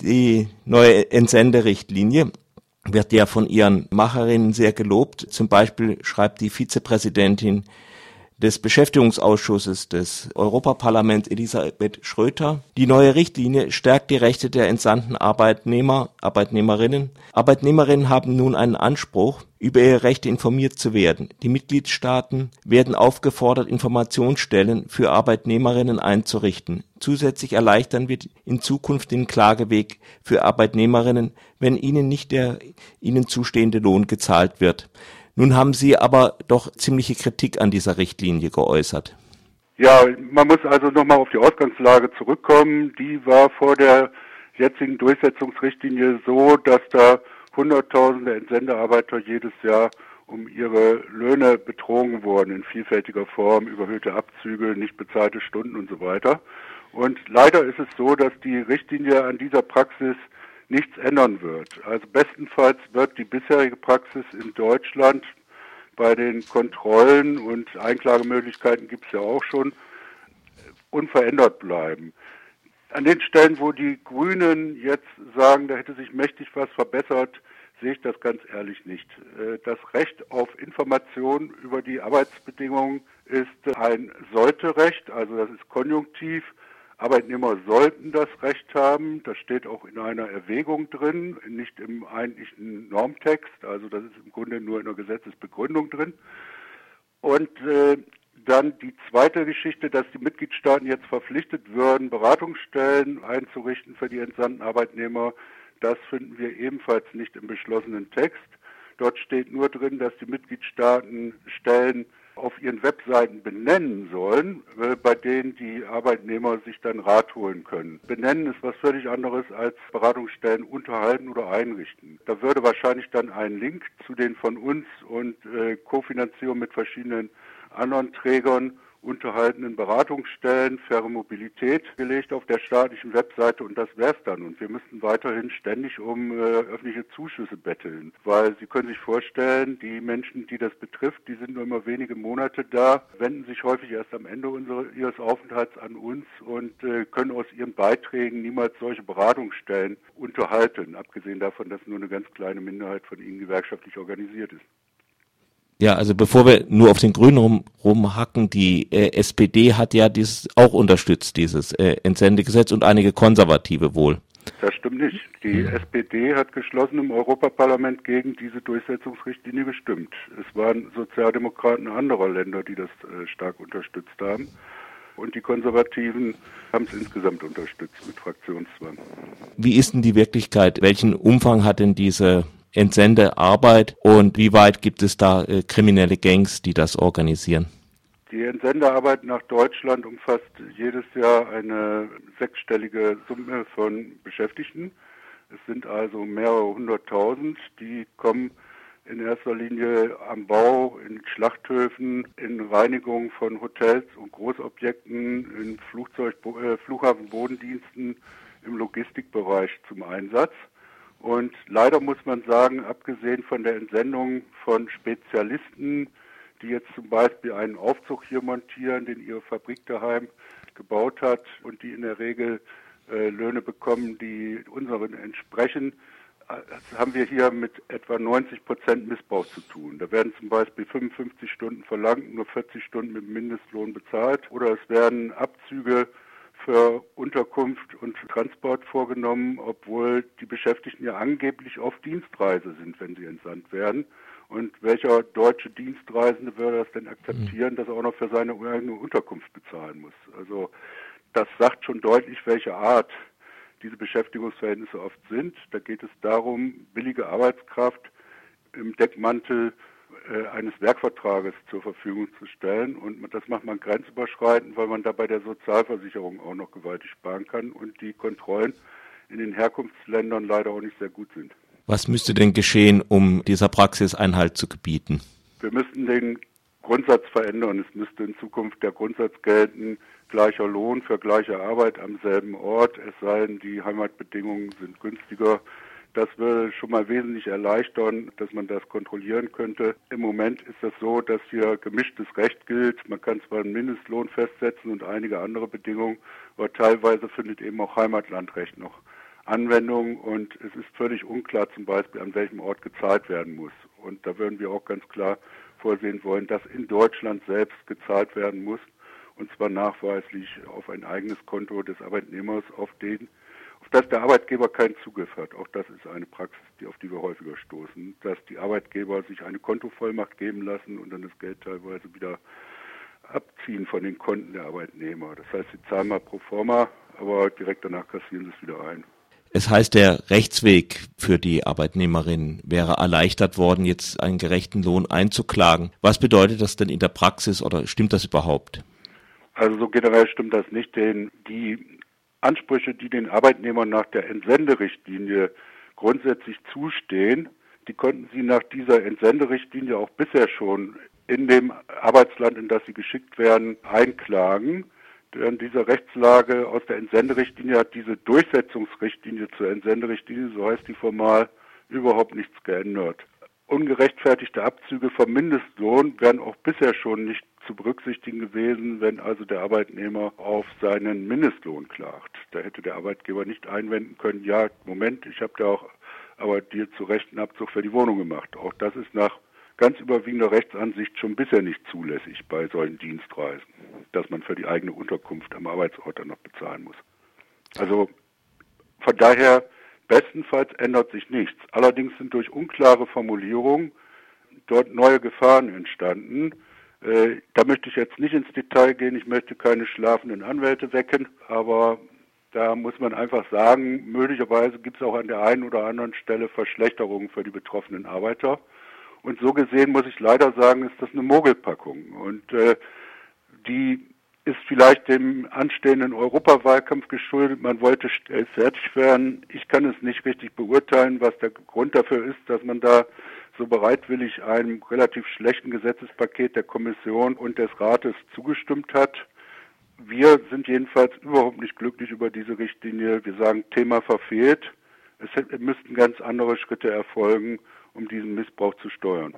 Die neue Entsenderichtlinie wird ja von ihren Macherinnen sehr gelobt. Zum Beispiel schreibt die Vizepräsidentin des Beschäftigungsausschusses des Europaparlaments Elisabeth Schröter. Die neue Richtlinie stärkt die Rechte der entsandten Arbeitnehmer, Arbeitnehmerinnen. Arbeitnehmerinnen haben nun einen Anspruch, über ihre Rechte informiert zu werden. Die Mitgliedstaaten werden aufgefordert, Informationsstellen für Arbeitnehmerinnen einzurichten. Zusätzlich erleichtern wird in Zukunft den Klageweg für Arbeitnehmerinnen, wenn ihnen nicht der ihnen zustehende Lohn gezahlt wird. Nun haben Sie aber doch ziemliche Kritik an dieser Richtlinie geäußert. Ja, man muss also nochmal auf die Ausgangslage zurückkommen. Die war vor der jetzigen Durchsetzungsrichtlinie so, dass da Hunderttausende Entsendearbeiter jedes Jahr um ihre Löhne betrogen wurden in vielfältiger Form, überhöhte Abzüge, nicht bezahlte Stunden und so weiter. Und leider ist es so, dass die Richtlinie an dieser Praxis nichts ändern wird. Also bestenfalls wird die bisherige Praxis in Deutschland bei den Kontrollen und Einklagemöglichkeiten gibt es ja auch schon unverändert bleiben. An den Stellen, wo die Grünen jetzt sagen, da hätte sich mächtig was verbessert, sehe ich das ganz ehrlich nicht. Äh, das Recht auf Information über die Arbeitsbedingungen ist ein Sollte-Recht, also das ist konjunktiv. Arbeitnehmer sollten das Recht haben. Das steht auch in einer Erwägung drin, nicht im eigentlichen Normtext. Also das ist im Grunde nur in der Gesetzesbegründung drin. Und äh, dann die zweite Geschichte, dass die Mitgliedstaaten jetzt verpflichtet würden, Beratungsstellen einzurichten für die entsandten Arbeitnehmer. Das finden wir ebenfalls nicht im beschlossenen Text. Dort steht nur drin, dass die Mitgliedstaaten Stellen auf ihren Webseiten benennen sollen, äh, bei denen die Arbeitnehmer sich dann Rat holen können. Benennen ist was völlig anderes als Beratungsstellen unterhalten oder einrichten. Da würde wahrscheinlich dann ein Link zu den von uns und äh, Kofinanzierung mit verschiedenen anderen Trägern unterhaltenen Beratungsstellen, faire Mobilität gelegt auf der staatlichen Webseite und das wär's dann. Und wir müssten weiterhin ständig um äh, öffentliche Zuschüsse betteln, weil Sie können sich vorstellen, die Menschen, die das betrifft, die sind nur immer wenige Monate da, wenden sich häufig erst am Ende unserer, ihres Aufenthalts an uns und äh, können aus ihren Beiträgen niemals solche Beratungsstellen unterhalten, abgesehen davon, dass nur eine ganz kleine Minderheit von ihnen gewerkschaftlich organisiert ist. Ja, also bevor wir nur auf den Grünen rum, rumhacken, die äh, SPD hat ja dieses auch unterstützt, dieses äh, Entsendegesetz und einige Konservative wohl. Das stimmt nicht. Die mhm. SPD hat geschlossen im Europaparlament gegen diese Durchsetzungsrichtlinie gestimmt. Es waren Sozialdemokraten anderer Länder, die das äh, stark unterstützt haben. Und die Konservativen haben es insgesamt unterstützt mit Fraktionszwang. Wie ist denn die Wirklichkeit? Welchen Umfang hat denn diese Entsendearbeit und wie weit gibt es da äh, kriminelle Gangs, die das organisieren? Die Entsendearbeit nach Deutschland umfasst jedes Jahr eine sechsstellige Summe von Beschäftigten. Es sind also mehrere hunderttausend, die kommen in erster Linie am Bau, in Schlachthöfen, in Reinigung von Hotels und Großobjekten, in Flugzeug, äh, Flughafenbodendiensten, im Logistikbereich zum Einsatz. Und leider muss man sagen, abgesehen von der Entsendung von Spezialisten, die jetzt zum Beispiel einen Aufzug hier montieren, den ihre Fabrik daheim gebaut hat und die in der Regel äh, Löhne bekommen, die unseren entsprechen, äh, haben wir hier mit etwa 90 Prozent Missbrauch zu tun. Da werden zum Beispiel 55 Stunden verlangt, nur 40 Stunden mit Mindestlohn bezahlt oder es werden Abzüge für Unterkunft und Transport vorgenommen, obwohl die Beschäftigten ja angeblich auf Dienstreise sind, wenn sie entsandt werden. Und welcher deutsche Dienstreisende würde das denn akzeptieren, dass er auch noch für seine eigene Unterkunft bezahlen muss? Also das sagt schon deutlich, welche Art diese Beschäftigungsverhältnisse oft sind. Da geht es darum, billige Arbeitskraft im Deckmantel eines Werkvertrages zur Verfügung zu stellen. Und das macht man grenzüberschreitend, weil man da bei der Sozialversicherung auch noch gewaltig sparen kann und die Kontrollen in den Herkunftsländern leider auch nicht sehr gut sind. Was müsste denn geschehen, um dieser Praxis Einhalt zu gebieten? Wir müssten den Grundsatz verändern. Es müsste in Zukunft der Grundsatz gelten, gleicher Lohn für gleiche Arbeit am selben Ort, es sei denn, die Heimatbedingungen sind günstiger das würde schon mal wesentlich erleichtern, dass man das kontrollieren könnte. Im Moment ist das so, dass hier gemischtes Recht gilt. Man kann zwar einen Mindestlohn festsetzen und einige andere Bedingungen, aber teilweise findet eben auch Heimatlandrecht noch Anwendung und es ist völlig unklar zum Beispiel, an welchem Ort gezahlt werden muss. Und da würden wir auch ganz klar vorsehen wollen, dass in Deutschland selbst gezahlt werden muss und zwar nachweislich auf ein eigenes Konto des Arbeitnehmers, auf den auf das der Arbeitgeber keinen Zugriff hat. Auch das ist eine Praxis, die, auf die wir häufiger stoßen, dass die Arbeitgeber sich eine Kontovollmacht geben lassen und dann das Geld teilweise wieder abziehen von den Konten der Arbeitnehmer. Das heißt, sie zahlen mal pro forma, aber direkt danach kassieren sie es wieder ein. Es heißt, der Rechtsweg für die Arbeitnehmerin wäre erleichtert worden, jetzt einen gerechten Lohn einzuklagen. Was bedeutet das denn in der Praxis oder stimmt das überhaupt? Also so generell stimmt das nicht, denn die Ansprüche, die den Arbeitnehmern nach der Entsenderichtlinie grundsätzlich zustehen, die konnten sie nach dieser Entsenderichtlinie auch bisher schon in dem Arbeitsland, in das sie geschickt werden, einklagen an dieser Rechtslage aus der Entsenderichtlinie hat diese Durchsetzungsrichtlinie zur Entsenderichtlinie, so heißt die formal, überhaupt nichts geändert. Ungerechtfertigte Abzüge vom Mindestlohn wären auch bisher schon nicht zu berücksichtigen gewesen, wenn also der Arbeitnehmer auf seinen Mindestlohn klagt. Da hätte der Arbeitgeber nicht einwenden können, ja, Moment, ich habe da auch aber dir zu Recht einen Abzug für die Wohnung gemacht. Auch das ist nach ganz überwiegender Rechtsansicht schon bisher nicht zulässig bei solchen Dienstreisen, dass man für die eigene Unterkunft am Arbeitsort dann noch bezahlen muss. Also von daher bestenfalls ändert sich nichts. Allerdings sind durch unklare Formulierungen dort neue Gefahren entstanden. Äh, da möchte ich jetzt nicht ins Detail gehen, ich möchte keine schlafenden Anwälte wecken, aber da muss man einfach sagen, möglicherweise gibt es auch an der einen oder anderen Stelle Verschlechterungen für die betroffenen Arbeiter. Und so gesehen muss ich leider sagen, ist das eine Mogelpackung. Und äh, die ist vielleicht dem anstehenden Europawahlkampf geschuldet. Man wollte schnell fertig werden. Ich kann es nicht richtig beurteilen, was der Grund dafür ist, dass man da so bereitwillig einem relativ schlechten Gesetzespaket der Kommission und des Rates zugestimmt hat. Wir sind jedenfalls überhaupt nicht glücklich über diese Richtlinie. Wir sagen, Thema verfehlt. Es müssten ganz andere Schritte erfolgen um diesen Missbrauch zu steuern.